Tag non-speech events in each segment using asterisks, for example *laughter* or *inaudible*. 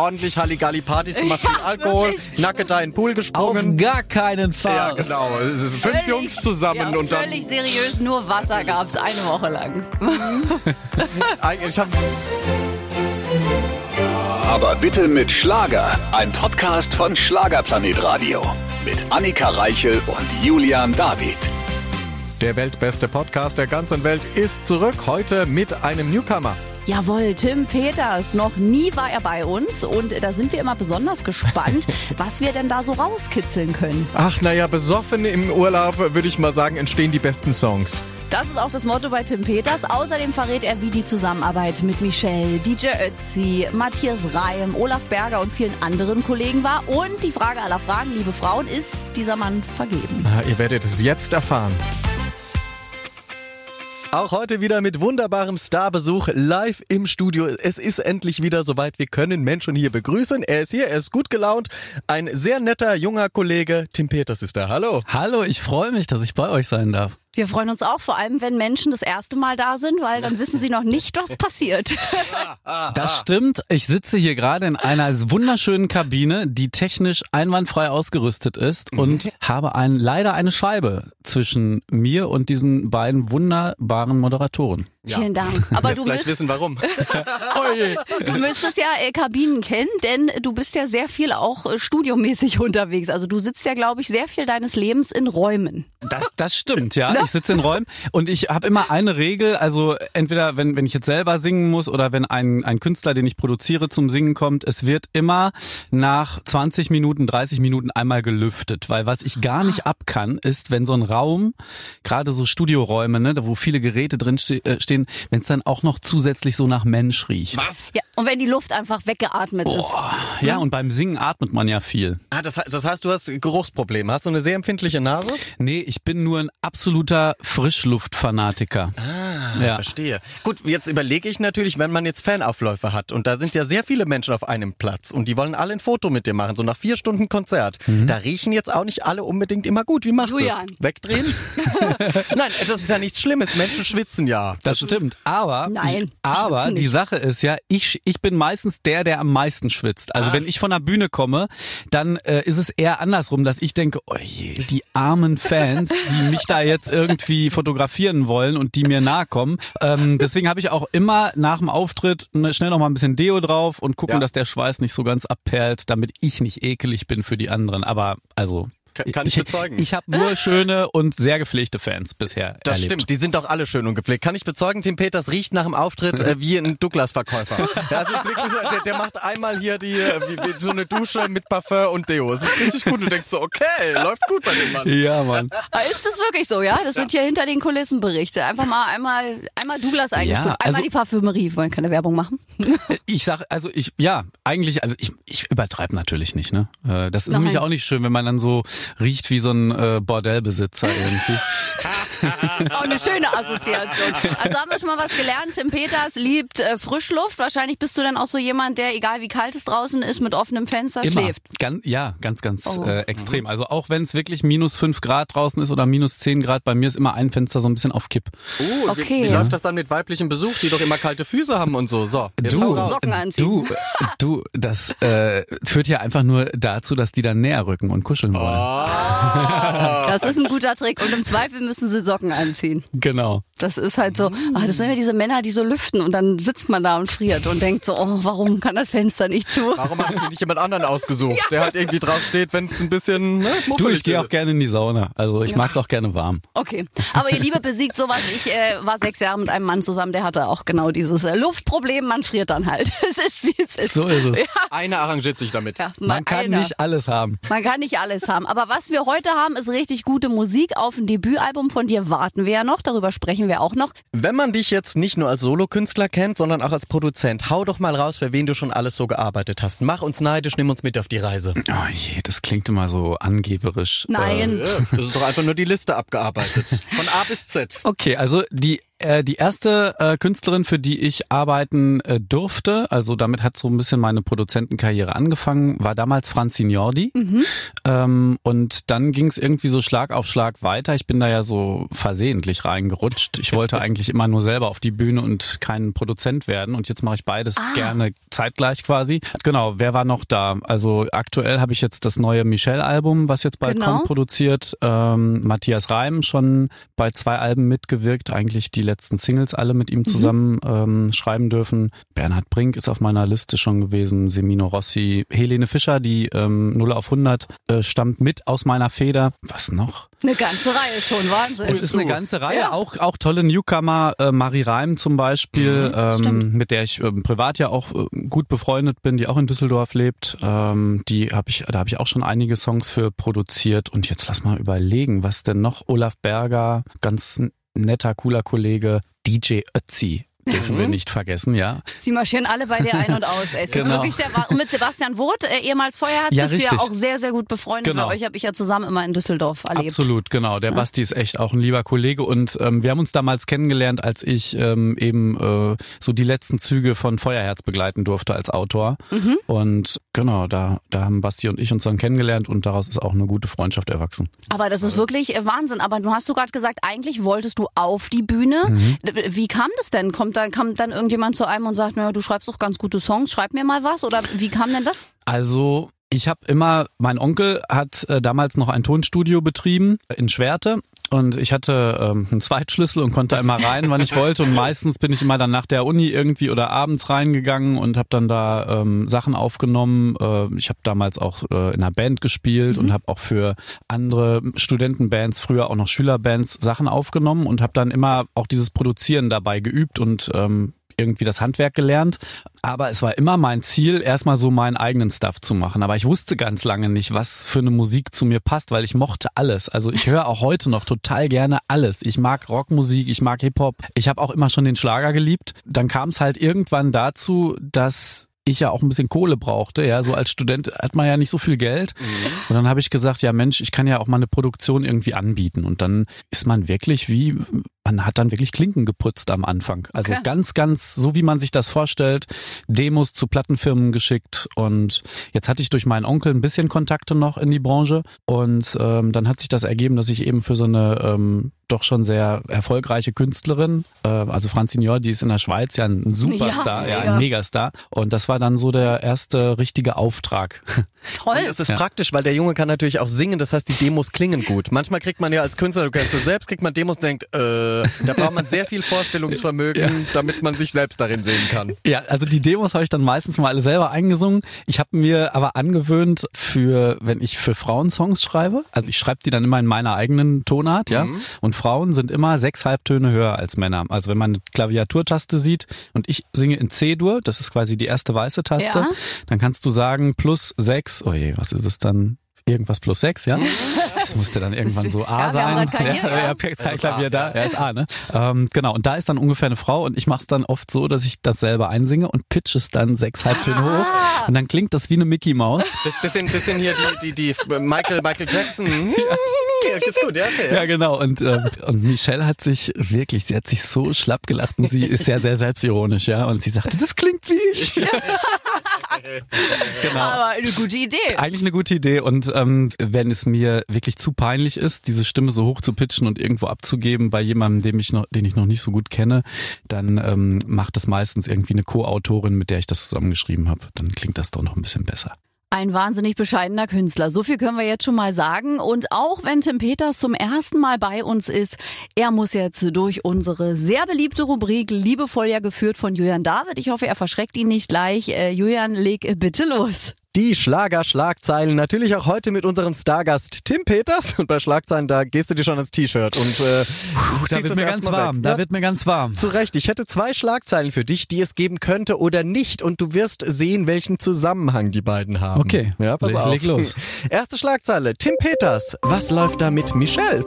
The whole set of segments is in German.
ordentlich Halligalli-Partys gemacht mit Alkohol, nacke da in den Pool Auf gesprungen. gar keinen Fall. Ja, genau. Es ist fünf Völlig- Jungs zusammen ja, und dann. völlig seriös, nur Wasser gab's eine Woche lang. *laughs* Ich hab, Aber bitte mit Schlager. Ein Podcast von Schlagerplanet Radio. Mit Annika Reichel und Julian David. der weltbeste Podcast der ganzen Welt ist zurück. Heute mit einem Newcomer. Jawohl, Tim Peters. Noch nie war er bei uns und da sind wir immer besonders gespannt, *laughs* was wir denn da so rauskitzeln können. Ach, naja, besoffen im Urlaub, würde ich mal sagen, entstehen die besten Songs. Das ist auch das Motto bei Tim Peters. Außerdem verrät er, wie die Zusammenarbeit mit Michelle, DJ Ötzi, Matthias Reim, Olaf Berger und vielen anderen Kollegen war. Und die Frage aller Fragen, liebe Frauen, ist dieser Mann vergeben? Ah, Ihr werdet es jetzt erfahren. Auch heute wieder mit wunderbarem Starbesuch live im Studio. Es ist endlich wieder soweit. Wir können Menschen hier begrüßen. Er ist hier, er ist gut gelaunt. Ein sehr netter junger Kollege. Tim Peters ist da. Hallo. Hallo, ich freue mich, dass ich bei euch sein darf. Wir freuen uns auch, vor allem wenn Menschen das erste Mal da sind, weil dann wissen sie noch nicht, was passiert. *laughs* Das stimmt. Ich sitze hier gerade in einer wunderschönen Kabine, die technisch einwandfrei ausgerüstet ist und habe ein, leider eine Scheibe zwischen mir und diesen beiden wunderbaren Moderatoren. Vielen Dank. Aber du, gleich müsst, wissen, warum. *laughs* du müsstest ja äh, Kabinen kennen, denn du bist ja sehr viel auch äh, studiomäßig unterwegs. Also du sitzt ja, glaube ich, sehr viel deines Lebens in Räumen. Das, das stimmt, ja. Ich sitze in Räumen und ich habe immer eine Regel, also entweder wenn, wenn ich jetzt selber singen muss oder wenn ein, ein Künstler, den ich produziere, zum Singen kommt, es wird immer nach 20 Minuten, 30 Minuten einmal gelüftet, weil was ich gar nicht ab kann, ist, wenn so ein Raum, gerade so Studioräume, ne, wo viele Geräte drin ste äh, stehen, wenn es dann auch noch zusätzlich so nach Mensch riecht. Was? Ja, und wenn die Luft einfach weggeatmet ist. Ja, und beim Singen atmet man ja viel. Ah, das, das heißt, du hast Geruchsprobleme. Hast du eine sehr empfindliche Nase? Nee, ich bin nur ein absoluter Frischluftfanatiker. Ah, Ja. verstehe. Gut, jetzt überlege ich natürlich, wenn man jetzt Fanaufläufe hat und da sind ja sehr viele Menschen auf einem Platz und die wollen alle ein Foto mit dir machen, so nach vier Stunden Konzert. Da riechen jetzt auch nicht alle unbedingt immer gut. Wie machst du das? Wegdrehen? *laughs* *laughs* Nein, das ist ja nichts Schlimmes. Menschen schwitzen ja. Das, ist- stimmt, aber Nein, aber die. Sache ist ja, ich ich bin meistens der, der am meisten schwitzt. Also wenn ich von der Bühne komme, dann äh, ist es eher andersrum, dass ich denke, oh je, die armen Fans, die mich da jetzt irgendwie fotografieren wollen und die mir nahe kommen. Ähm, deswegen habe ich auch immer nach dem Auftritt ne, schnell noch mal ein bisschen Deo drauf und gucken, Ja. dass der Schweiß nicht so ganz abperlt, damit ich nicht ekelig bin für die anderen. Aber also Kann- kann ich bezeugen. Ich habe nur schöne und sehr gepflegte Fans bisher Das erlebt. stimmt, die sind doch alle schön und gepflegt. Kann ich bezeugen, Tim Peters riecht nach dem Auftritt äh, wie ein Douglas-Verkäufer. Ja, das so, der, der macht einmal hier die, äh, wie, wie, so eine Dusche mit Parfum und Deo. Es ist richtig gut. Du denkst so, okay, läuft gut bei dem Mann. Ja, Mann. Aber Ist das wirklich so, ja? Das sind hier hinter den Kulissen Berichte. Einfach mal einmal, einmal Douglas eingestimmt. also- einmal die Parfümerie. Wollen keine Werbung machen? *laughs* Ich sag, also ich, ja, eigentlich, also ich, ich übertreibe natürlich nicht, ne? Äh, Das ist Nein. nämlich auch nicht schön, wenn man dann so riecht wie so ein äh, Bordellbesitzer irgendwie. *laughs* Auch eine schöne Assoziation. Also haben wir schon mal was gelernt. Tim Peters liebt äh, Frischluft. Wahrscheinlich bist du dann auch so jemand, der, egal wie kalt es draußen ist, mit offenem Fenster Immer. schläft. Ganz, ja, ganz, ganz Oh. äh, extrem. Also auch wenn es wirklich minus fünf Grad draußen ist oder minus zehn Grad, bei mir ist immer ein Fenster so ein bisschen auf Kipp. Uh, Okay. wie, wie läuft das dann mit weiblichem Besuch, die doch immer kalte Füße haben und so? So, jetzt raus. Socken anziehen. du, du, das äh, führt ja einfach nur dazu, dass die dann näher rücken und kuscheln wollen. Ah. Das ist ein guter Trick. Und im Zweifel müssen sie Socken anziehen. Genau. Das ist halt so, ah, das sind ja diese Männer, die so lüften und dann sitzt man da und friert und denkt so, oh, warum kann das Fenster nicht zu? Warum haben wir nicht jemand anderen ausgesucht, der halt irgendwie drauf steht, wenn es ein bisschen ne, Du, ich gehe auch gerne in die Sauna. Also ich mag's auch gerne warm. Okay, aber ihr Liebe besiegt sowas. Ich äh, war sechs Jahre mit einem Mann zusammen, der hatte auch genau dieses äh, Luftproblem. Man friert dann halt. *laughs* Es ist wie es ist. So ist es. Einer arrangiert sich damit. Ja, mal Man kann einer. nicht alles haben. Man kann nicht alles haben. Aber was wir heute haben, ist richtig gute Musik. Auf ein Debütalbum von dir warten wir ja noch. Darüber sprechen wir auch noch. Wenn man dich jetzt nicht nur als Solokünstler kennt, sondern auch als Produzent, hau doch mal raus, für wen du schon alles so gearbeitet hast. Mach uns neidisch, nimm uns mit auf die Reise. Oh je, das klingt immer so angeberisch. Nein. Ja, das ist doch einfach nur die Liste abgearbeitet. Von A bis Z. Okay, also die Äh, die erste äh, Künstlerin, für die ich arbeiten äh, durfte, also damit hat so ein bisschen meine Produzentenkarriere angefangen, war damals Franzi Jordi. Mhm. Ähm, und dann ging es irgendwie so Schlag auf Schlag weiter. Ich bin da ja so versehentlich reingerutscht. Ich wollte *laughs* eigentlich immer nur selber auf die Bühne und kein Produzent werden. Und jetzt mache ich beides ah. gerne zeitgleich quasi. Genau, wer war noch da? Also aktuell habe ich jetzt das neue Michelle-Album, was jetzt bald genau. kommt, produziert. Ähm, Matthias Reim schon bei zwei Alben mitgewirkt, eigentlich die letzten Singles alle mit ihm mhm. zusammen mhm. ähm, schreiben dürfen. Bernhard Brink ist auf meiner Liste schon gewesen, Semino Rossi, Helene Fischer, die ähm, 0 auf 100 äh, stammt mit aus meiner Feder. Was noch? Eine ganze Reihe schon, Wahnsinn. Es ist eine ganze Reihe, ja. auch, auch tolle Newcomer, äh, Marie Reim zum Beispiel, mhm, ähm, mit der ich äh, privat ja auch äh, gut befreundet bin, die auch in Düsseldorf lebt. Ähm, die habe ich, da habe ich auch schon einige Songs für produziert. Und jetzt lass mal überlegen, was denn noch? Olaf Berger, ganz netter, cooler Kollege, DJ Ötzi Dürfen wir mhm. nicht vergessen, ja. Sie marschieren alle bei dir ein und aus. Es genau. ist wirklich der und mit Sebastian Woth, äh, ehemals Feuerherz, ja, bist richtig. du ja auch sehr, sehr gut befreundet. Genau. Bei euch habe ich ja zusammen immer in Düsseldorf erlebt. Absolut, genau. Der ja. Basti ist echt auch ein lieber Kollege und ähm, wir haben uns damals kennengelernt, als ich ähm, eben äh, so die letzten Züge von Feuerherz begleiten durfte als Autor. Mhm. Und genau, da, da haben Basti und ich uns dann kennengelernt und daraus ist auch eine gute Freundschaft erwachsen. Aber das ist wirklich äh, Wahnsinn. Aber du hast du gerade gesagt, eigentlich wolltest du auf die Bühne. Mhm. Wie kam das denn? Kommt dann, kam dann irgendjemand jemand zu einem und sagt, naja, du schreibst doch ganz gute Songs, schreib mir mal was? Oder wie kam denn das? Also ich habe immer, mein Onkel hat äh, damals noch ein Tonstudio betrieben in Schwerte und ich hatte ähm, einen Zweitschlüssel und konnte immer rein, wann ich wollte. Und meistens bin ich immer dann nach der Uni irgendwie oder abends reingegangen und habe dann da ähm, Sachen aufgenommen. Äh, ich habe damals auch äh, in einer Band gespielt mhm. und habe auch für andere Studentenbands, früher auch noch Schülerbands, Sachen aufgenommen und habe dann immer auch dieses Produzieren dabei geübt und ähm, irgendwie das Handwerk gelernt. Aber es war immer mein Ziel, erstmal so meinen eigenen Stuff zu machen. Aber ich wusste ganz lange nicht, was für eine Musik zu mir passt, weil ich mochte alles. Also ich höre auch heute noch total gerne alles. Ich mag Rockmusik, ich mag Hip-Hop. Ich habe auch immer schon den Schlager geliebt. Dann kam es halt irgendwann dazu, dass ich ja auch ein bisschen Kohle brauchte. Ja, so als Student hat man ja nicht so viel Geld. Mhm. Und dann habe ich gesagt, ja Mensch, ich kann ja auch mal eine Produktion irgendwie anbieten. Und dann ist man wirklich wie, man hat dann wirklich Klinken geputzt am Anfang. Also okay. ganz, ganz so wie man sich das vorstellt, Demos zu Plattenfirmen geschickt. Und jetzt hatte ich durch meinen Onkel ein bisschen Kontakte noch in die Branche. Und ähm, dann hat sich das ergeben, dass ich eben für so eine ähm, doch schon sehr erfolgreiche Künstlerin, äh, also Franzignor, die ist in der Schweiz ja ein Superstar, ja, ja, ein Megastar. Und das war dann so der erste richtige Auftrag. Toll. Und es ist ja. praktisch, weil der Junge kann natürlich auch singen, das heißt, die Demos klingen gut. Manchmal kriegt man ja als Künstler, du kennst es selbst, kriegt man Demos und denkt, äh, da braucht man sehr viel Vorstellungsvermögen, ja. damit man sich selbst darin sehen kann. Ja, also die Demos habe ich dann meistens mal alle selber eingesungen. Ich habe mir aber angewöhnt, für wenn ich für Frauen Songs schreibe, also ich schreibe die dann immer in meiner eigenen Tonart, ja, mhm. und Frauen sind immer sechs Halbtöne höher als Männer. Also wenn man eine Klaviaturtaste sieht und ich singe in C-Dur, das ist quasi die erste weiße Taste, ja. dann kannst du sagen plus sechs, oh je, was ist es dann? Irgendwas plus sechs, ja. *laughs* Das musste dann irgendwann so A ja, sein. Ja, ja, ja, Klavier da, ja, ist A, ne? Ähm, genau, und da ist dann ungefähr eine Frau und ich mache es dann oft so, dass ich das selber einsinge und pitch es dann sechs Halbtöne ah. hoch und dann klingt das wie eine Mickey Maus. Bisschen, bisschen hier die, die, die Michael, Michael Jackson. *laughs* Ja. Ja, ist gut, ja, okay, ja. ja genau. Und, ähm, und Michelle hat sich wirklich, sie hat sich so schlapp gelacht und sie ist sehr, sehr selbstironisch, ja. Und sie sagte, das klingt wie ich. *laughs* genau. Aber eine gute Idee. Eigentlich eine gute Idee. Und ähm, wenn es mir wirklich zu peinlich ist, diese Stimme so hoch zu pitchen und irgendwo abzugeben bei jemandem, den ich noch, den ich noch nicht so gut kenne, dann ähm, macht das meistens irgendwie eine Co-Autorin, mit der ich das zusammengeschrieben habe. Dann klingt das doch noch ein bisschen besser. Ein wahnsinnig bescheidener Künstler. So viel können wir jetzt schon mal sagen. Und auch wenn Tim Peters zum ersten Mal bei uns ist, er muss jetzt durch unsere sehr beliebte Rubrik liebevoll ja geführt von Julian David. Ich hoffe, er verschreckt ihn nicht gleich. Äh, Julian, leg bitte los. Die Schlager-Schlagzeilen. Natürlich auch heute mit unserem Stargast Tim Peters. Und bei Schlagzeilen, da gehst du dir schon ins T-Shirt und äh, Puh, da wird mir ganz warm. Weg. Da wird mir ganz warm. Zu Recht. Ich hätte zwei Schlagzeilen für dich, die es geben könnte oder nicht. Und du wirst sehen, welchen Zusammenhang die beiden haben. Okay. Ja, pass leg, auf. Leg los. Erste Schlagzeile. Tim Peters. Was läuft da mit Michelle?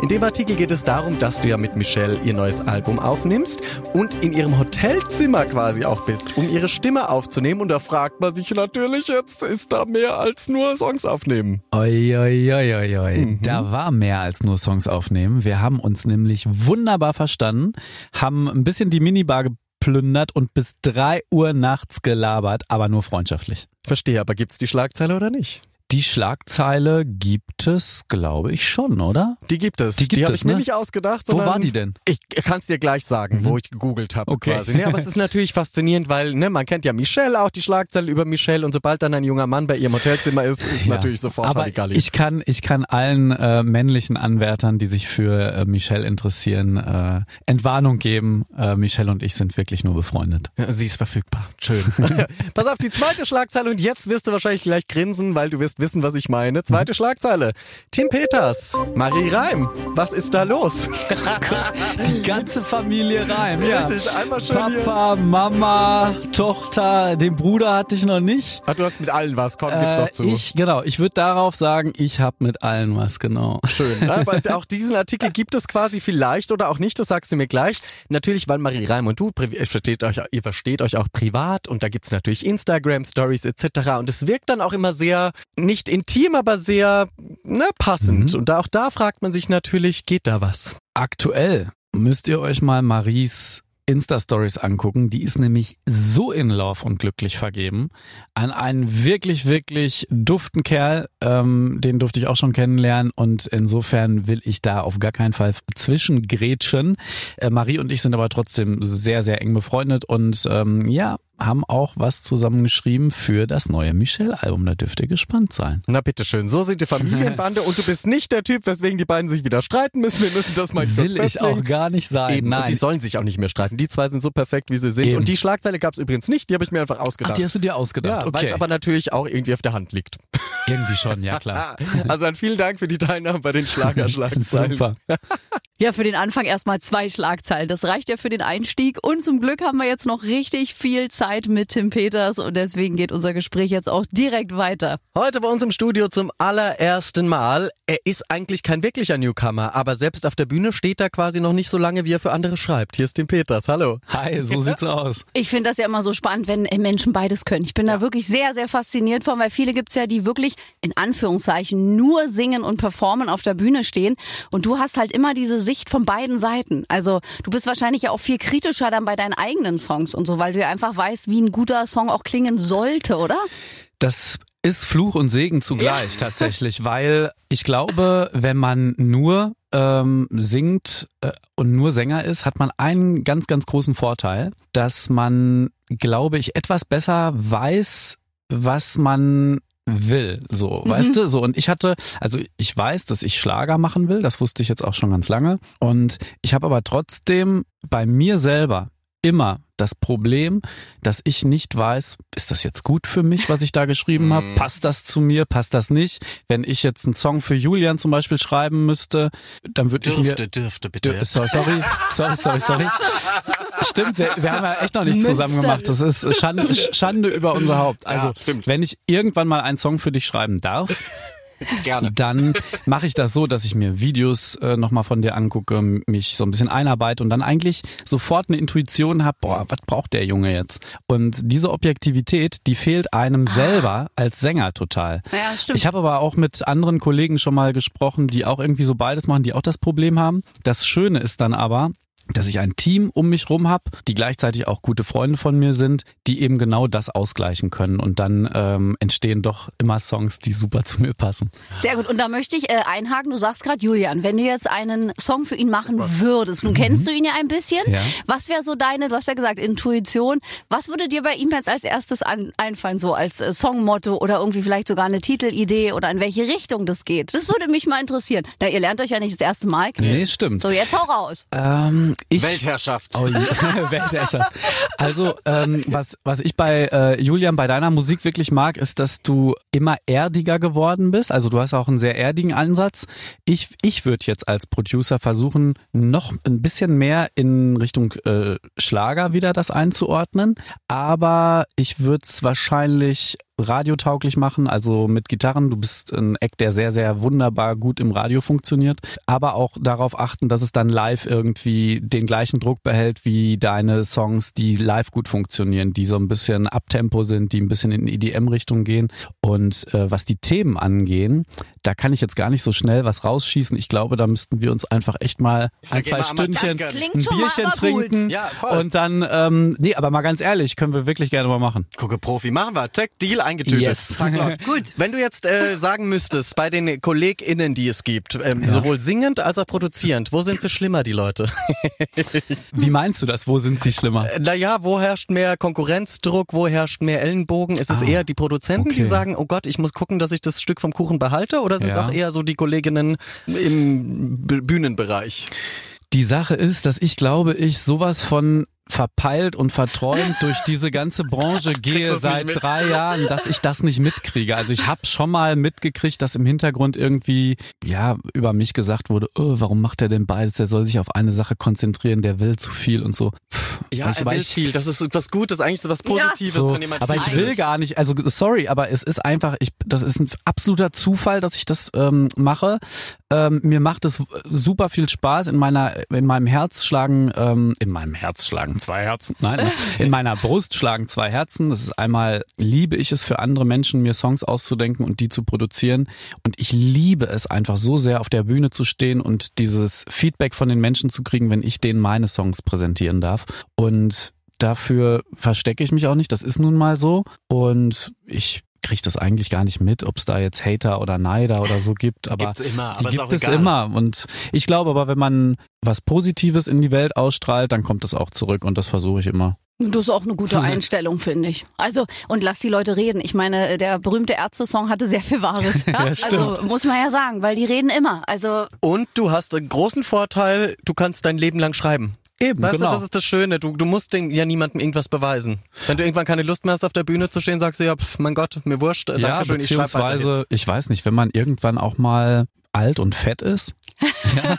In dem Artikel geht es darum, dass du ja mit Michelle ihr neues Album aufnimmst und in ihrem Hotelzimmer quasi auch bist, um ihre Stimme aufzunehmen. Und da fragt man sich natürlich jetzt, Schatz, ist da mehr als nur Songs aufnehmen? Oi, oi, oi, oi, oi. Mhm. Da war mehr als nur Songs aufnehmen. Wir haben uns nämlich wunderbar verstanden, haben ein bisschen die Minibar geplündert und bis drei Uhr nachts gelabert, aber nur freundschaftlich. Verstehe, aber gibt's die Schlagzeile oder nicht? Die Schlagzeile gibt es, glaube ich, schon, oder? Die gibt es. Die, die habe ich ne? mir nicht ausgedacht. Wo war die denn? Ich kann es dir gleich sagen, mhm. wo ich gegoogelt habe okay. quasi. Ja, aber es ist natürlich faszinierend, weil ne, man kennt ja Michelle, auch die Schlagzeile über Michelle und sobald dann ein junger Mann bei ihrem Hotelzimmer ist, ist ja. natürlich sofort aber Halligalli. Ich kann, ich kann allen äh, männlichen Anwärtern, die sich für äh, Michelle interessieren, äh, Entwarnung geben. Äh, Michelle und ich sind wirklich nur befreundet. Ja, sie ist verfügbar. Schön. *laughs* Pass auf, die zweite Schlagzeile und jetzt wirst du wahrscheinlich gleich grinsen, weil du wirst wissen, was ich meine. Zweite Schlagzeile. Tim Peters, Marie Reim. Was ist da los? *laughs* Die ganze Familie Reim. Ja. Richtig, einmal schön Papa, hier. Mama, Tochter, den Bruder hatte ich noch nicht. Ach, du hast mit allen was, komm, gib's äh, doch zu. Ich, genau, ich würde darauf sagen, ich habe mit allen was, genau. Schön. *laughs* Aber auch diesen Artikel gibt es quasi vielleicht oder auch nicht, das sagst du mir gleich. Natürlich, weil Marie Reim und du, ihr versteht euch, ihr versteht euch auch privat und da gibt's natürlich Instagram-Stories etc. Und es wirkt dann auch immer sehr, nicht intim, aber sehr ne, passend. Mhm. Und auch da fragt man sich natürlich, geht da was? Aktuell müsst ihr euch mal Maries Insta-Stories angucken. Die ist nämlich so in Love und glücklich vergeben. An einen wirklich, wirklich duften Kerl. Ähm, den durfte ich auch schon kennenlernen. Und insofern will ich da auf gar keinen Fall zwischengrätschen. Äh, Marie und ich sind aber trotzdem sehr, sehr eng befreundet. Und ähm, ja, haben auch was zusammengeschrieben für das neue Michelle-Album. Da dürft ihr gespannt sein. Na bitteschön, so sind die Familienbande und du bist nicht der Typ, weswegen die beiden sich wieder streiten müssen. Wir müssen das mal Will ich auch gar nicht sein. Eben, Nein. Und die sollen sich auch nicht mehr streiten. Die zwei sind so perfekt, wie sie sind. Eben. Und die Schlagzeile gab es übrigens nicht, die habe ich mir einfach ausgedacht. Ach, die hast du dir ausgedacht, ja, okay. Weil es aber natürlich auch irgendwie auf der Hand liegt. Irgendwie schon, ja klar. *laughs* also dann vielen Dank für die Teilnahme bei den *laughs* Schlagerschlagzeilen. Super. *laughs* Ja, für den Anfang erstmal zwei Schlagzeilen. Das reicht ja für den Einstieg. Und zum Glück haben wir jetzt noch richtig viel Zeit mit Tim Peters und deswegen geht unser Gespräch jetzt auch direkt weiter. Heute bei uns im Studio zum allerersten Mal. Er ist eigentlich kein wirklicher Newcomer, aber selbst auf der Bühne steht er quasi noch nicht so lange, wie er für andere schreibt. Hier ist Tim Peters. Hallo. Hi, so sieht's aus. Ich finde das ja immer so spannend, wenn Menschen beides können. Ich bin ja. da wirklich sehr, sehr fasziniert von, weil viele gibt's ja, die wirklich in Anführungszeichen nur singen und performen auf der Bühne stehen. Und du hast halt immer diese Sicht von beiden Seiten. Also du bist wahrscheinlich ja auch viel kritischer dann bei deinen eigenen Songs und so, weil du ja einfach weißt, wie ein guter Song auch klingen sollte, oder? Das ist Fluch und Segen zugleich ja. *laughs* tatsächlich, weil ich glaube, wenn man nur ähm, singt äh, und nur Sänger ist, hat man einen ganz, ganz großen Vorteil, dass man, glaube ich, etwas besser weiß, was man will, so, mhm. weißt du, so und ich hatte, also ich weiß, dass ich Schlager machen will, das wusste ich jetzt auch schon ganz lange und ich habe aber trotzdem bei mir selber immer das Problem, dass ich nicht weiß, ist das jetzt gut für mich, was ich da geschrieben habe? Mhm. Passt das zu mir? Passt das nicht? Wenn ich jetzt einen Song für Julian zum Beispiel schreiben müsste, dann würde ich mir... Dürfte, dürfte, bitte. Sorry, sorry, sorry, sorry, sorry. Stimmt, wir, wir haben ja echt noch nicht zusammen gemacht. Das ist Schande, Schande über unser Haupt. Also, ja, wenn ich irgendwann mal einen Song für dich schreiben darf, *laughs* Gerne. Dann mache ich das so, dass ich mir Videos äh, nochmal von dir angucke, mich so ein bisschen einarbeite und dann eigentlich sofort eine Intuition habe, boah, was braucht der Junge jetzt? Und diese Objektivität, die fehlt einem selber als Sänger total. Ja, stimmt. Ich habe aber auch mit anderen Kollegen schon mal gesprochen, die auch irgendwie so beides machen, die auch das Problem haben. Das Schöne ist dann aber, dass ich ein Team um mich rum habe, die gleichzeitig auch gute Freunde von mir sind, die eben genau das ausgleichen können. Und dann ähm, entstehen doch immer Songs, die super zu mir passen. Sehr gut. Und da möchte ich äh, einhaken. Du sagst gerade, Julian, wenn du jetzt einen Song für ihn machen würdest, nun mhm. kennst du ihn ja ein bisschen. Ja. Was wäre so deine, du hast ja gesagt, Intuition. Was würde dir bei ihm jetzt als erstes an, einfallen, so als äh, Songmotto oder irgendwie vielleicht sogar eine Titelidee oder in welche Richtung das geht? Das würde mich mal interessieren. Da ihr lernt euch ja nicht das erste Mal kennen. Nee, stimmt. So, jetzt hau raus. Ähm, ich, Weltherrschaft. Oh, *laughs* Weltherrschaft. Also, ähm, was, was ich bei äh, Julian, bei deiner Musik wirklich mag, ist, dass du immer erdiger geworden bist. Also du hast auch einen sehr erdigen Ansatz. Ich, ich würde jetzt als Producer versuchen, noch ein bisschen mehr in Richtung äh, Schlager wieder das einzuordnen. Aber ich würde es wahrscheinlich radiotauglich machen, also mit Gitarren. Du bist ein Eck, der sehr, sehr wunderbar gut im Radio funktioniert, aber auch darauf achten, dass es dann live irgendwie den gleichen Druck behält wie deine Songs, die live gut funktionieren, die so ein bisschen Abtempo sind, die ein bisschen in EDM-Richtung gehen. Und äh, was die Themen angehen, da kann ich jetzt gar nicht so schnell was rausschießen. Ich glaube, da müssten wir uns einfach echt mal ein, zwei Stündchen ein Bierchen trinken Ja, voll. und dann, ähm, nee, aber mal ganz ehrlich, können wir wirklich gerne mal machen. Gucke Profi, machen wir. Check, Deal, eingetütet. Yes. Zack. *laughs* Gut. Wenn du jetzt äh, sagen müsstest, bei den KollegInnen, die es gibt, ähm, sowohl singend als auch produzierend, wo sind sie schlimmer, die Leute? *laughs* Wie meinst du das? Wo sind sie schlimmer? Äh, Naja, wo herrscht mehr Konkurrenzdruck, wo herrscht mehr Ellenbogen? Ist es Ah, eher die Produzenten, die okay. sagen, oh Gott, ich muss gucken, dass ich das Stück vom Kuchen behalte? Oder sind es Ja. auch eher so die Kolleginnen im Bühnenbereich? Die Sache ist, dass ich glaube, ich sowas von verpeilt und verträumt durch diese ganze Branche gehe seit drei Jahren, dass ich das nicht mitkriege. Also ich habe schon mal mitgekriegt, dass im Hintergrund irgendwie ja über mich gesagt wurde, oh, warum macht er denn beides? Der soll sich auf eine Sache konzentrieren, der will zu viel und so. Ja, Ich er weiß- will viel. Das ist was Gutes, eigentlich so was Positives, So, wenn jemand aber ich will. will gar nicht, also sorry, aber es ist einfach, ich, das ist ein absoluter Zufall, dass ich das ähm, mache. Ähm, mir macht es super viel Spaß. In meiner, in meinem Herz schlagen, ähm, in meinem Herz schlagen zwei Herzen. Nein, in meiner Brust schlagen zwei Herzen. Das ist einmal liebe ich es für andere Menschen, mir Songs auszudenken und die zu produzieren. Und ich liebe es einfach so sehr, auf der Bühne zu stehen und dieses Feedback von den Menschen zu kriegen, wenn ich denen meine Songs präsentieren darf. Und dafür verstecke ich mich auch nicht. Das ist nun mal so. Und ich kriege das eigentlich gar nicht mit, ob es da jetzt Hater oder Neider oder so gibt. Aber Gibt's immer, die aber gibt es egal. immer. Und ich glaube aber, wenn man was Positives in die Welt ausstrahlt, dann kommt es auch zurück. Und das versuche ich immer. Das ist auch eine gute Einstellung, finde ich. Also, und lass die Leute reden. Ich meine, der berühmte Ärzte-Song hatte sehr viel Wahres. *laughs* Ja? Ja, also, muss man ja sagen, weil die reden immer. Also, Und du hast einen großen Vorteil, du kannst dein Leben lang schreiben. Eben, Weißt genau. du, das ist das Schöne. Du, du musst den, ja niemandem irgendwas beweisen. Wenn du irgendwann keine Lust mehr hast, auf der Bühne zu stehen, sagst du, ja, pf, mein Gott, mir wurscht, äh, ja, danke schön, ich schreibe beziehungsweise, ich weiß nicht, wenn man irgendwann auch mal alt und fett ist, ja,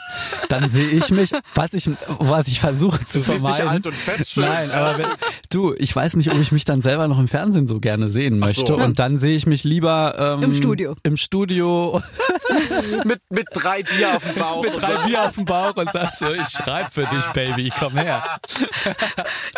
dann sehe ich mich, was ich, was ich versuche zu Du siehst dich vermeiden. alt und fett, schön. Nein, aber wenn, du, ich weiß nicht, ob ich mich dann selber noch im Fernsehen so gerne sehen Ach so. möchte. Und dann sehe ich mich lieber ähm, Im Studio. Im Studio *laughs* mit, mit drei Bier auf dem Bauch. mit drei Bier auf dem Bauch und sagst so, ich schreibe für dich, Baby, komm her.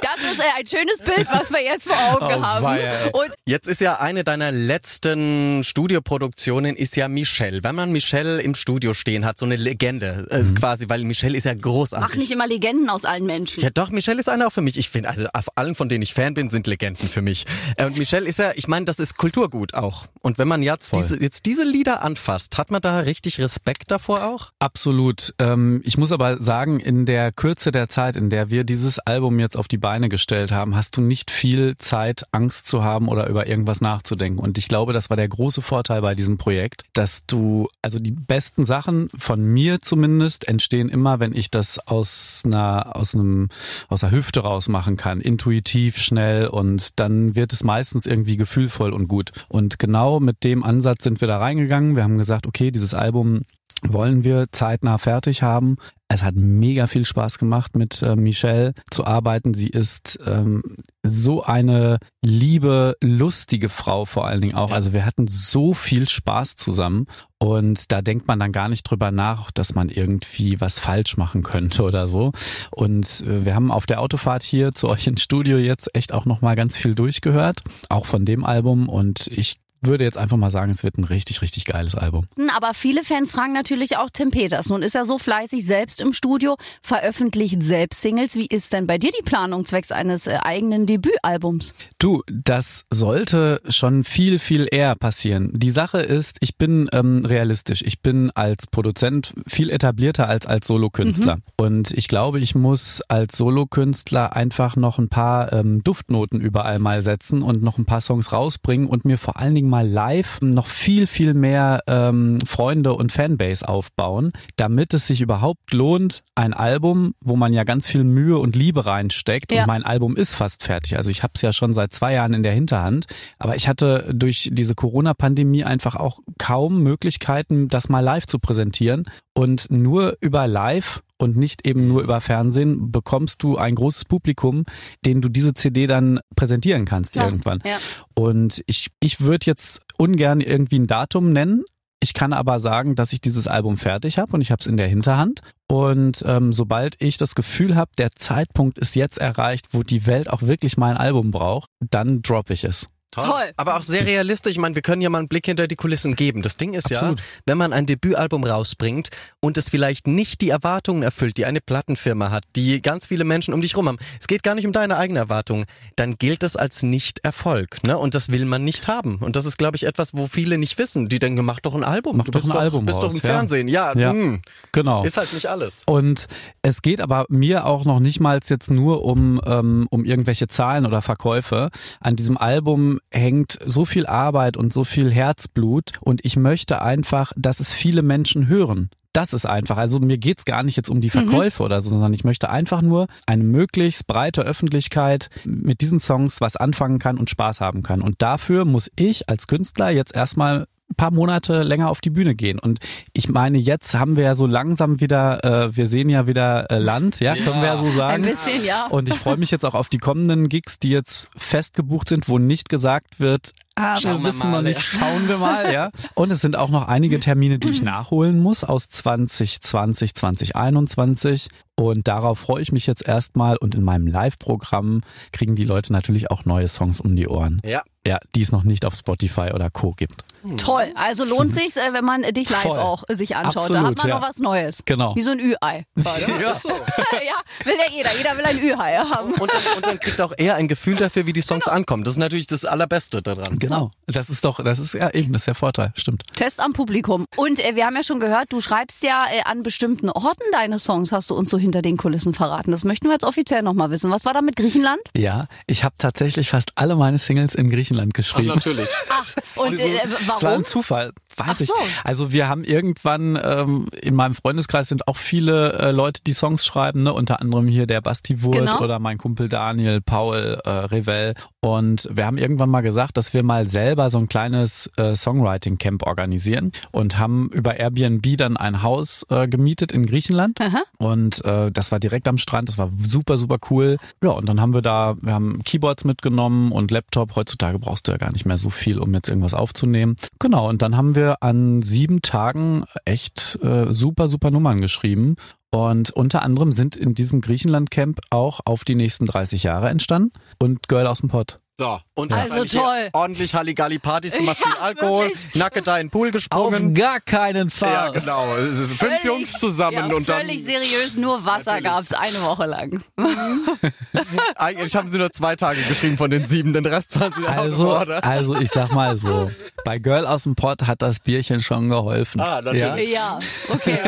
das ist äh, ein schönes Bild, was wir jetzt vor Augen Oh, haben. weia. Und Jetzt ist ja eine deiner letzten Studioproduktionen ist ja Michelle. Wenn man Michelle im Studio stehen hat, so eine Legende äh, Mhm. quasi, weil Michelle ist ja großartig. mach nicht immer Legenden aus allen Menschen. Ja doch, Michelle ist einer auch für mich. Ich finde, also auf allen, von denen ich Fan bin, sind Legenden für mich. Äh, Und Michelle ist ja, ich meine, das ist Kulturgut auch. Und wenn man jetzt Voll. diese, jetzt diese Lieder anfasst, hat man da richtig Respekt davor auch? Absolut. Ähm, ich muss aber sagen, in der Kürze der Zeit, in der wir dieses Album jetzt auf die Beine gestellt haben, hast du nicht viel Zeit, Angst zu haben oder über irgendwas nachzudenken. Und ich glaube, das war der große Vorteil bei diesem Projekt, dass du, also die besten Sachen von mir zumindest entstehen immer, wenn ich das aus einer, aus einem, aus der Hüfte raus machen kann. Intuitiv, schnell und dann wird es meistens irgendwie gefühlvoll und gut. Und genau mit dem Ansatz sind wir da reingegangen. Wir haben gesagt, okay, dieses Album wollen wir zeitnah fertig haben. Es hat mega viel Spaß gemacht, mit äh, Michelle zu arbeiten. Sie ist ähm, so eine liebe, lustige Frau vor allen Dingen auch. Also wir hatten so viel Spaß zusammen und da denkt man dann gar nicht drüber nach, dass man irgendwie was falsch machen könnte oder so. Und äh, wir haben auf der Autofahrt hier zu euch ins Studio jetzt echt auch noch mal ganz viel durchgehört, auch von dem Album und ich würde jetzt einfach mal sagen, es wird ein richtig, richtig geiles Album. Aber viele Fans fragen natürlich auch Tim Peters. Nun ist er so fleißig selbst im Studio, veröffentlicht selbst Singles. Wie ist denn bei dir die Planung zwecks eines äh, eigenen Debütalbums? Du, das sollte schon viel, viel eher passieren. Die Sache ist, ich bin ähm, realistisch. Ich bin als Produzent viel etablierter als als Solokünstler. Und ich glaube, ich muss als Solokünstler einfach noch ein paar ähm, Duftnoten überall mal setzen und noch ein paar Songs rausbringen und mir vor allen Dingen mal live noch viel, viel mehr ähm, Freunde und Fanbase aufbauen, damit es sich überhaupt lohnt, ein Album, wo man ja ganz viel Mühe und Liebe reinsteckt Ja. und mein Album ist fast fertig. Also ich habe es ja schon seit zwei Jahren in der Hinterhand, aber ich hatte durch diese Corona-Pandemie einfach auch kaum Möglichkeiten, das mal live zu präsentieren. Und nur über Live und nicht eben nur über Fernsehen bekommst du ein großes Publikum, den du diese CD dann präsentieren kannst Klar, irgendwann. ja. Und ich, ich würde jetzt ungern irgendwie ein Datum nennen. Ich kann aber sagen, dass ich dieses Album fertig habe und ich habe es in der Hinterhand. Und ähm, sobald ich das Gefühl habe, der Zeitpunkt ist jetzt erreicht, wo die Welt auch wirklich mein Album braucht, dann droppe ich es. Toll. Aber auch sehr realistisch. Ich meine, wir können ja mal einen Blick hinter die Kulissen geben. Das Ding ist Absolut. ja, wenn man ein Debütalbum rausbringt und es vielleicht nicht die Erwartungen erfüllt, die eine Plattenfirma hat, die ganz viele Menschen um dich rum haben. Es geht gar nicht um deine eigene Erwartung. Dann gilt das als Nicht-Erfolg. Ne? Und das will man nicht haben. Und das ist, glaube ich, etwas, wo viele nicht wissen. Die denken, mach doch ein Album. Mach du doch bist ein Album bist doch raus, im ja. Fernsehen. Ja, Ja. Mh, Genau. ist halt nicht alles. Und es geht aber mir auch noch nicht mal jetzt nur um, ähm, um irgendwelche Zahlen oder Verkäufe. An diesem Album hängt so viel Arbeit und so viel Herzblut und ich möchte einfach, dass es viele Menschen hören. Das ist einfach. Also mir geht's gar nicht jetzt um die Verkäufe oder so, sondern ich möchte einfach nur eine möglichst breite Öffentlichkeit mit diesen Songs was anfangen kann und Spaß haben kann. Und dafür muss ich als Künstler jetzt erstmal paar Monate länger auf die Bühne gehen. Und ich meine, jetzt haben wir ja so langsam wieder, äh, wir sehen ja wieder äh, Land, ja, können wir ja so Ein sagen. bisschen, ja. Und ich freue mich jetzt auch auf die kommenden Gigs, die jetzt festgebucht sind, wo nicht gesagt wird, ah, wir Schauen wir wissen mal, noch nicht, ja. schauen wir mal, ja. *laughs* Und es sind auch noch einige Termine, die ich nachholen muss aus 2020, 2021. Und darauf freue ich mich jetzt erstmal. Und in meinem Live-Programm kriegen die Leute natürlich auch neue Songs um die Ohren. Ja. Ja, die es noch nicht auf Spotify oder Co. gibt. Toll. Also lohnt sich, wenn man dich live Voll. auch sich anschaut. da Absolut, hat man ja. noch was Neues. Genau. Wie so ein Ü-Ei. *laughs* Ja. *laughs* ja, will ja jeder. Jeder will ein Ü-Ei haben. Und dann, und dann kriegt auch er ein Gefühl dafür, wie die Songs ankommen. Das ist natürlich das Allerbeste daran. Genau. Das ist doch, das ist ja eben, das ist der Vorteil, stimmt. Test am Publikum. Und äh, wir haben ja schon gehört, du schreibst ja äh, an bestimmten Orten deine Songs, hast du uns so hinter den Kulissen verraten. Das möchten wir jetzt offiziell nochmal wissen. Was war da mit Griechenland? Ja, ich habe tatsächlich fast alle meine Singles in Griechenland geschrieben. natürlich. *laughs* Und äh, Es war warum? ein Zufall, weiß Ach ich. so. Also wir haben irgendwann, ähm, in meinem Freundeskreis sind auch viele äh, Leute, die Songs schreiben, ne? unter anderem hier der Basti Wurt Genau. oder mein Kumpel Daniel, Paul, äh, Revell. Und wir haben irgendwann mal gesagt, dass wir mal selber so ein kleines äh, Songwriting-Camp organisieren und haben über Airbnb dann ein Haus äh, gemietet in Griechenland. Aha. Und äh, das war direkt am Strand, das war super, super cool. Ja, und dann haben wir da, wir haben Keyboards mitgenommen und Laptop. Heutzutage brauchst du ja gar nicht mehr so viel, um jetzt irgendwas aufzunehmen. Genau, und dann haben wir an sieben Tagen echt äh, super, super Nummern geschrieben. Und unter anderem sind in diesem Griechenland-Camp auch auf die nächsten 30 Jahre entstanden und Girl aus dem Pott. So, und Also wahrscheinlich hier toll. ordentlich Halligalli-Partys gemacht, *laughs* viel Ja, Alkohol, wirklich. nacke da in den Pool Auf gesprungen. gar keinen Fall. Ja, genau. Es ist fünf Völlig- Jungs zusammen ja, und dann. völlig seriös, nur Wasser Natürlich. gab's eine Woche lang. *laughs* Eigentlich haben sie nur zwei Tage geschrieben von den sieben, den Rest waren sie Also, also ich sag mal so, *laughs* bei Girl aus dem Pott hat das Bierchen schon geholfen. Ah, natürlich. Ja, okay.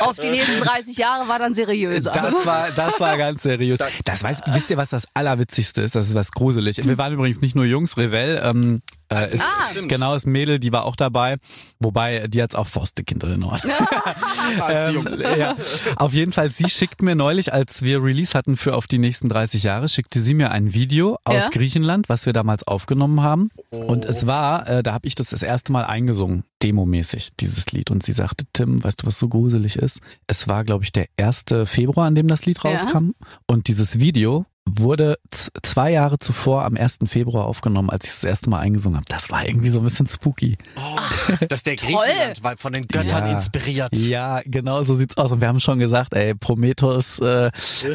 Auf die nächsten 30 Jahre war dann seriöser. Das war, das war ganz seriös. Das weiß, wisst ihr, was das Allerwitzigste ist? Das ist was gruselig. Wir waren übrigens nicht nur Jungs, Revell, ähm, äh, ist, Ah. Genau, ist Mädel, die war auch dabei. Wobei, die hat's auch. Als *laughs* die Jungs. Ähm, ja. Auf jeden Fall, sie schickt mir neulich, als wir Release hatten für auf die nächsten 30 Jahre, schickte sie mir ein Video aus Ja. Griechenland, was wir damals aufgenommen haben. Und es war, äh, da habe ich das das erste Mal eingesungen, demomäßig, dieses Lied. Und sie sagte, Tim, weißt du, was so gruselig ist? Es war, glaube ich, der 1. Februar, an dem das Lied Ja. rauskam. Und dieses Video wurde zwei Jahre zuvor am 1. Februar aufgenommen, als ich das erste Mal eingesungen habe. Das war irgendwie so ein bisschen spooky. Oh, das ist der Griechenland, weil von den Göttern Ja. inspiriert. Ja, genau so sieht's aus. Und wir haben schon gesagt, ey, Prometheus äh,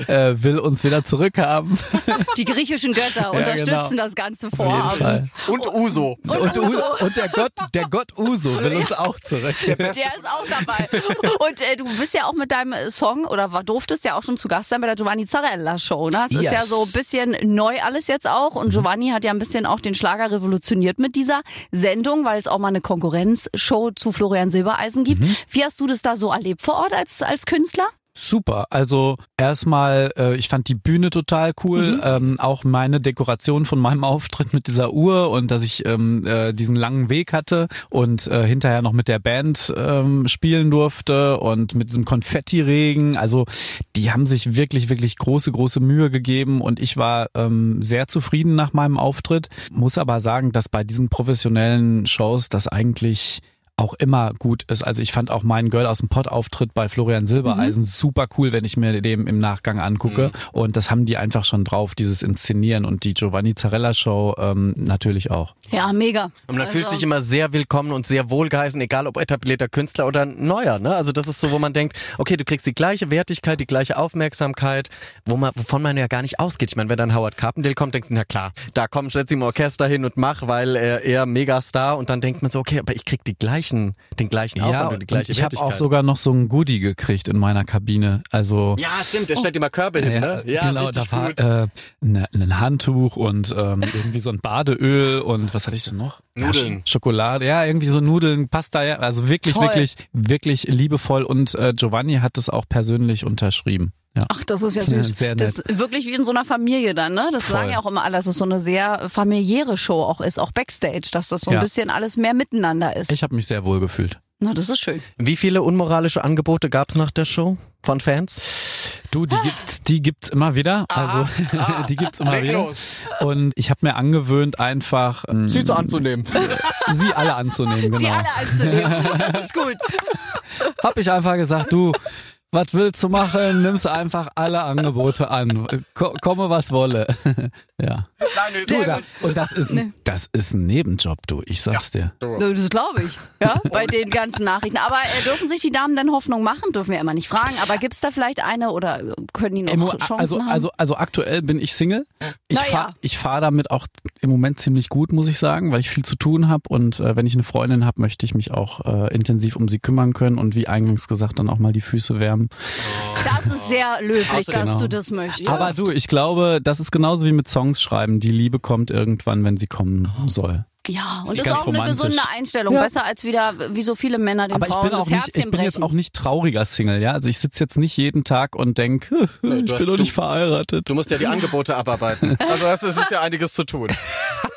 äh, will uns wieder zurückhaben. *laughs* Die griechischen Götter unterstützen genau. das ganze Vorhaben. Und Uso. Und Und, Uso. Und der Gott, der Gott Uso will uns auch zurück. Der ist auch dabei. Und äh, du bist ja auch mit deinem Song oder war, durftest ja auch schon zu Gast sein bei der Giovanni Zarella Show. Ne? Das ist Yes. Ja so ein bisschen neu alles jetzt auch. Und Giovanni hat ja ein bisschen auch den Schlager revolutioniert mit dieser Sendung, weil es auch mal eine Konkurrenzshow zu Florian Silbereisen gibt. Wie hast du das da so erlebt vor Ort als, als Künstler? Super. Also erstmal, äh, ich fand die Bühne total cool. Ähm, auch meine Dekoration von meinem *laughs* Auftritt mit dieser Uhr und dass ich ähm, äh, diesen langen Weg hatte und äh, hinterher noch mit der Band ähm, spielen durfte und mit diesem Konfettiregen. Also die haben sich wirklich, wirklich große, große Mühe gegeben und ich war ähm, sehr zufrieden nach meinem Auftritt. Muss aber sagen, dass bei diesen professionellen Shows das eigentlich auch immer gut ist. Also ich fand auch meinen Girl aus dem Pott-Auftritt bei Florian Silbereisen mhm. super cool, wenn ich mir dem im Nachgang angucke. Mhm. Und das haben die einfach schon drauf, dieses Inszenieren und die Giovanni Zarella Show ähm, natürlich auch. Ja, mega. Und man also. fühlt sich immer sehr willkommen und sehr wohlgeheißen, egal ob etablierter Künstler oder neuer. Ne? Also das ist so, wo man denkt, okay, du kriegst die gleiche Wertigkeit, die gleiche Aufmerksamkeit, wo man, wovon man ja gar nicht ausgeht. Ich meine, wenn dann Howard Carpendale kommt, denkst du, na klar, da komm, setz ihm Orchester hin und mach, weil er, er Megastar und dann denkt man so, okay, aber ich krieg die gleichen, den gleichen Aufwand ja, und die gleiche ich Wertigkeit. Ich habe auch sogar noch so ein Goodie gekriegt in meiner Kabine. Also Ja, stimmt, der stellt immer Körbe hin, ne? Ja, genau, da war äh, ne, ein Handtuch und ähm, *laughs* irgendwie so ein Badeöl und was hatte ich denn noch? Nudeln. Ja, Schokolade, ja, irgendwie so Nudeln, Pasta, ja, also wirklich, Toll. wirklich, wirklich liebevoll und äh, Giovanni hat es auch persönlich unterschrieben. Ja. Ach, das ist ja *laughs* süß. Sehr nett. Das ist wirklich wie in so einer Familie dann, ne? Das Voll. sagen ja auch immer alle, dass es so eine sehr familiäre Show auch ist, auch Backstage, dass das so ein ja. bisschen alles mehr miteinander ist. Ich habe mich sehr wohl gefühlt. Na, das ist schön. Wie viele unmoralische Angebote gab's nach der Show von Fans? Du, die gibt's, die gibt's immer wieder. Also ah, *laughs* die gibt's immer wieder. Und ich habe mir angewöhnt, einfach ähm, sie zu anzunehmen. *laughs* sie alle anzunehmen, genau. Sie alle anzunehmen. Das ist gut. hab ich einfach gesagt, du, was willst du machen? Nimmst einfach alle Angebote an. Ko komme, was wolle. *laughs* ja. Nein, du, da, und das ist, ein, das ist ein Nebenjob, du. Ich sag's ja. dir. Das glaube ich. Ja, bei den ganzen Nachrichten. Aber äh, dürfen sich die Damen denn Hoffnung machen? Dürfen wir immer nicht fragen. Aber gibt's da vielleicht eine oder können die noch Im, Chancen also, haben? Also, also aktuell bin ich Single. Ich naja. fahre ich fahr damit auch im Moment ziemlich gut, muss ich sagen, weil ich viel zu tun habe. Und äh, wenn ich eine Freundin habe, möchte ich mich auch äh, intensiv um sie kümmern können und wie eingangs gesagt, dann auch mal die Füße wärmen. Das ist sehr löblich, dass genau. du das möchtest. Aber du, ich glaube, das ist genauso wie mit Songs schreiben. Die Liebe kommt irgendwann, wenn sie kommen soll. Ja, und das ist auch romantisch. eine gesunde Einstellung. Ja. Besser als wieder, wie so viele Männer den Aber Frauen ich bin auch das nicht, Ich bin jetzt auch nicht trauriger Single, ja. Also ich sitze jetzt nicht jeden Tag und denke, *laughs* ich bin doch nicht verheiratet. Du musst ja die Angebote abarbeiten. *laughs* Also das ist ja einiges zu tun.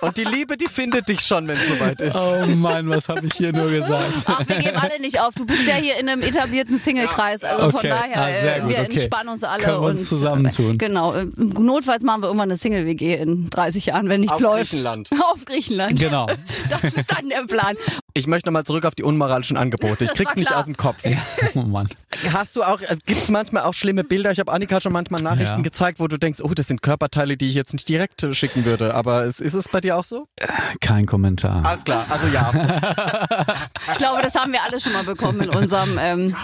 Und die Liebe, die findet dich schon, wenn es soweit ist. Oh Mann, was habe ich hier nur gesagt? Ach, wir geben alle nicht auf. Du bist ja hier in einem etablierten Single-Kreis. Also okay. von daher, ah, äh, gut, wir okay. entspannen uns alle. Können wir uns und, zusammentun. Genau. Notfalls machen wir irgendwann eine Single-WG in 30 Jahren, wenn nichts auf läuft. Griechenland. *laughs* Auf Griechenland. Genau. Das ist dann der Plan. Ich möchte nochmal zurück auf die unmoralischen Angebote. Ich krieg's nicht aus dem Kopf. Ja. *laughs* Oh Mann. Hast du auch, also gibt's manchmal auch schlimme Bilder? Ich habe Annika schon manchmal Nachrichten ja. gezeigt, wo du denkst, oh, das sind Körperteile, die ich jetzt nicht direkt schicken würde. Aber ist, ist es bei dir auch so? Kein Kommentar. Alles klar, also ja. *laughs* ich glaube, das haben wir alle schon mal bekommen in unserem ähm,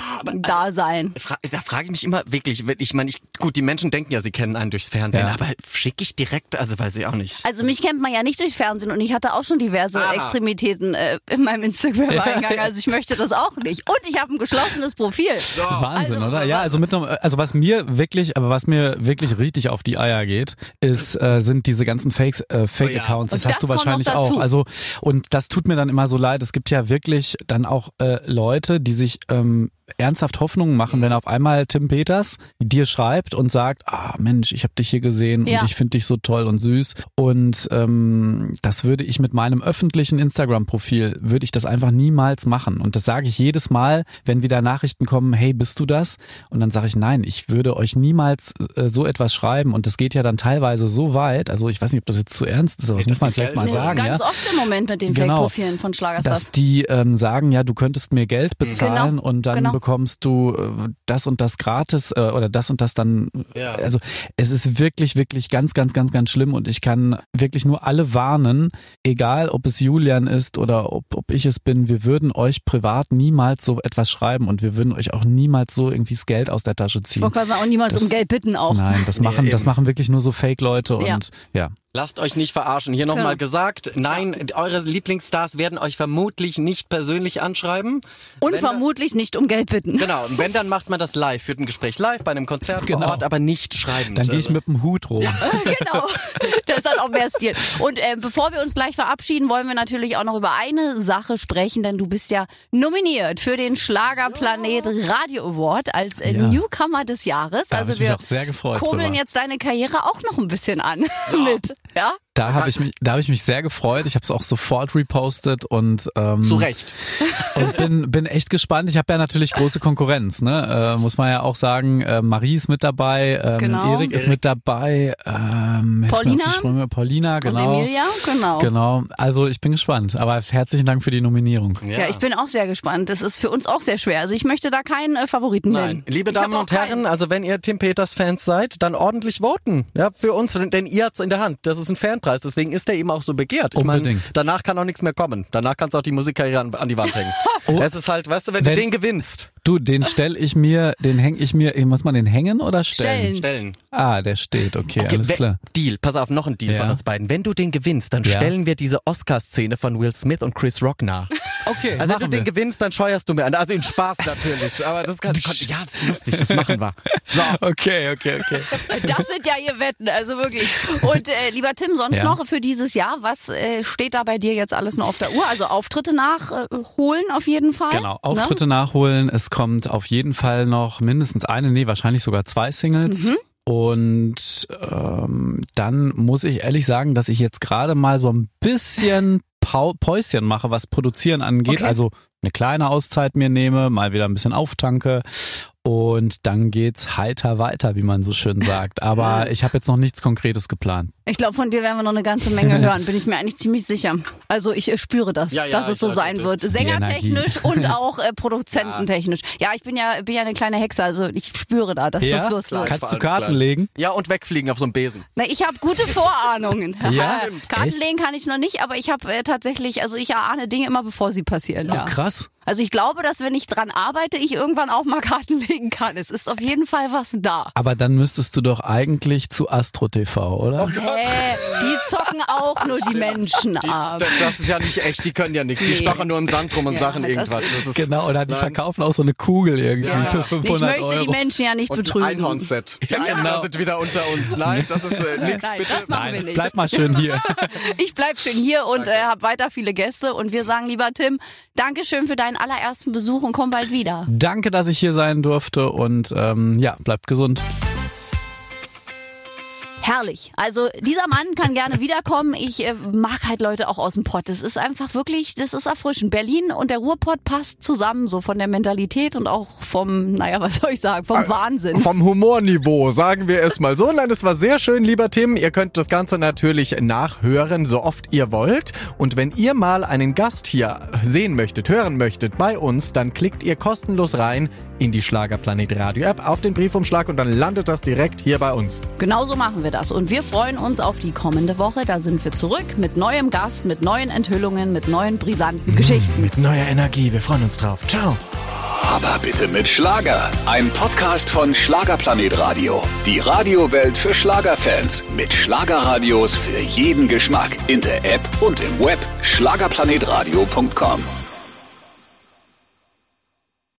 Dasein. Da frage ich mich immer wirklich, ich meine, ich, gut, die Menschen denken ja, sie kennen einen durchs Fernsehen, ja. aber schicke ich direkt, also weiß ich auch nicht. Also mich kennt man ja nicht durchs Fernsehen und ich hatte auch schon diverse ah. Extremitäten äh, in meinem Instagram-Eingang. *laughs* Also ich möchte das auch nicht. Und ich habe ein geschlossenes Profil. So. Wahnsinn, also, oder? Ja, also mit also was mir wirklich, aber was mir wirklich richtig auf die Eier geht, ist äh, sind diese ganzen Fakes, äh, Fake-Accounts. Oh ja. Das, das hast du wahrscheinlich auch. Also und das tut mir dann immer so leid. Es gibt ja wirklich dann auch äh, Leute, die sich ähm, ernsthaft Hoffnungen machen, wenn auf einmal Tim Peters dir schreibt und sagt, ah Mensch, ich habe dich hier gesehen ja. und ich finde dich so toll und süß. Und ähm, das würde ich mit meinem öffentlichen Instagram-Profil, würde ich das einfach niemals machen. Und das sage ich jedes Mal, wenn wieder Nachrichten kommen, hey, bist du das? Und dann sage ich, nein, ich würde euch niemals äh, so etwas schreiben. Und das geht ja dann teilweise so weit, also ich weiß nicht, ob das jetzt zu ernst ist, aber das muss man vielleicht mal nee, sagen. Das ist ganz ja? oft im Moment mit den genau, Fake-Profilen von Schlagerstuff. Dass die ähm, sagen, ja, du könntest mir Geld mhm. bezahlen genau, und dann genau bekommst du äh, das und das gratis äh, oder das und das dann. Ja. Also es ist wirklich, wirklich ganz, ganz, ganz, ganz schlimm und ich kann wirklich nur alle warnen, egal ob es Julian ist oder ob, ob ich es bin, wir würden euch privat niemals so etwas schreiben und wir würden euch auch niemals so irgendwie das Geld aus der Tasche ziehen. Ich wollte auch niemals das, um Geld bitten auch. Nein, das machen, nee, das machen wirklich nur so Fake-Leute und ja. ja. Lasst euch nicht verarschen. Hier nochmal genau. gesagt, nein, eure Lieblingsstars werden euch vermutlich nicht persönlich anschreiben. Und wenn vermutlich nicht um Geld bitten. Genau, und wenn, dann macht man das live, führt ein Gespräch live bei einem Konzert genau. vor Ort, aber nicht schreiben. Dann gehe ich mit dem Hut rum. Ja, *laughs* genau, das ist dann auch mehr Stil. Und äh, bevor wir uns gleich verabschieden, wollen wir natürlich auch noch über eine Sache sprechen, denn du bist ja nominiert für den Schlagerplanet Radio Award als äh, ja. Newcomer des Jahres. Da also wir sehr gefreut kurbeln drüber. jetzt deine Karriere auch noch ein bisschen an *laughs* mit. Ja? Da habe ich mich, da habe ich mich sehr gefreut. Ich habe es auch sofort repostet und ähm, Zu Recht. *laughs* und bin bin echt gespannt. Ich habe ja natürlich große Konkurrenz, ne? Äh, muss man ja auch sagen. Äh, Marie ist mit dabei, ähm, Genau. Erik ist mit dabei, ähm, Paulina? Sprünge. Paulina, genau. Und Emilia, genau. Genau. Also ich bin gespannt. Aber herzlichen Dank für die Nominierung. Ja. ich bin auch sehr gespannt. Das ist für uns auch sehr schwer. Also ich möchte da keinen äh, Favoriten Nein, nennen. liebe Ich Damen und Herren, keinen. also wenn ihr Tim Peters Fans seid, dann ordentlich voten. Ja, für uns, denn- denn ihr habt's in der Hand. Das ist ein Fanpreis, deswegen ist der eben auch so begehrt. Ich mein, Unbedingt. danach kann auch nichts mehr kommen. Danach kannst du auch die Musikkarriere an, an die Wand hängen. *laughs* Es ist halt, weißt du, wenn, du Wenn- den gewinnst, Du, den stell ich mir, den häng ich mir, muss man den hängen oder stellen? Stellen. Ah, der steht, okay, alles we- klar. Deal, pass auf, noch ein Deal Ja. von uns beiden. Wenn du den gewinnst, dann Ja. stellen wir diese Oscar-Szene von Will Smith und Chris Rock nach. Okay, Also wenn du den gewinnst, dann scheuerst du mir an. Also in Spaß natürlich, aber das kann, ja, das ist lustig, das machen wir. So. *laughs* Okay, okay, okay. Das sind ja hier Wetten, also wirklich. Und äh, lieber Tim, sonst Ja. noch für dieses Jahr, was äh, steht da bei dir jetzt alles noch auf der Uhr? Also Auftritte nachholen auf jeden Fall. Genau, Ne? Auftritte nachholen. Es kommt auf jeden Fall noch mindestens eine, nee, wahrscheinlich sogar zwei Singles. Mhm. Und ähm, dann muss ich ehrlich sagen, dass ich jetzt gerade mal so ein bisschen Pau Päuschen mache, was Produzieren angeht. Okay. Also eine kleine Auszeit mir nehme, mal wieder ein bisschen auftanke. Und dann geht's heiter weiter, wie man so schön sagt. Aber *laughs* ich habe jetzt noch nichts Konkretes geplant. Ich glaube, von dir werden wir noch eine ganze Menge *laughs* hören, bin ich mir eigentlich ziemlich sicher. Also ich spüre das, Ja, ja, dass es so sein wird. Sängertechnisch *laughs* und auch äh, produzententechnisch. Ja, ich bin ja, bin ja eine kleine Hexe, also ich spüre da, dass das was wird. Kannst du Karten legen? Ja, und wegfliegen auf so einem Besen. Na, ich habe gute Vorahnungen. *laughs* Ja? Karten legen kann ich noch nicht, aber ich habe äh, tatsächlich, also ich erahne Dinge immer, bevor sie passieren. Ja. Oh, krass. Also ich glaube, dass wenn ich dran arbeite, ich irgendwann auch mal Karten legen kann. Es ist auf jeden Fall was da. Aber dann müsstest du doch eigentlich zu Astro TV, oder? Hä? Die zocken auch nur die Menschen ab. Das, das ist ja nicht echt, die können ja nichts. Die Nee. stochern nur im Sand rum und Ja, Sachen das irgendwas. ist- Das ist Genau, oder die Nein. verkaufen auch so eine Kugel irgendwie Ja. für Ich 500 möchte Euro. die Menschen ja nicht und ein betrügen. Einhornset. Die Ja, genau. sind wieder unter uns. Nein, das ist äh, nichts. Nein, bitte. das machen wir Nein, nicht. bleib mal schön hier. *laughs* Ich bleib schön hier und äh, habe weiter viele Gäste. Und wir sagen, lieber Tim, Dankeschön für deinen allerersten Besuch und komm bald wieder. Danke, dass ich hier sein durfte und ähm, ja, bleibt gesund. Herrlich. Also dieser Mann kann gerne wiederkommen. Ich äh, mag halt Leute auch aus dem Pott. Das ist einfach wirklich, das ist erfrischend. Berlin und der Ruhrpott passt zusammen, so von der Mentalität und auch vom, naja, was soll ich sagen, vom Wahnsinn. Vom Humorniveau, sagen wir es mal so. Nein, es war sehr schön, lieber Tim. Ihr könnt das Ganze natürlich nachhören, so oft ihr wollt. Und wenn ihr mal einen Gast hier sehen möchtet, hören möchtet bei uns, dann klickt ihr kostenlos rein in die Schlagerplanet Radio App auf den Briefumschlag und dann landet das direkt hier bei uns. Genauso machen wir das. Und wir freuen uns auf die kommende Woche. Da sind wir zurück mit neuem Gast, mit neuen Enthüllungen, mit neuen brisanten Geschichten. Mit neuer Energie, wir freuen uns drauf. Ciao. Aber bitte mit Schlager. Ein Podcast von Schlagerplanet Radio. Die Radiowelt für Schlagerfans. Mit Schlagerradios für jeden Geschmack. In der App und im Web. Schlagerplanetradio.com.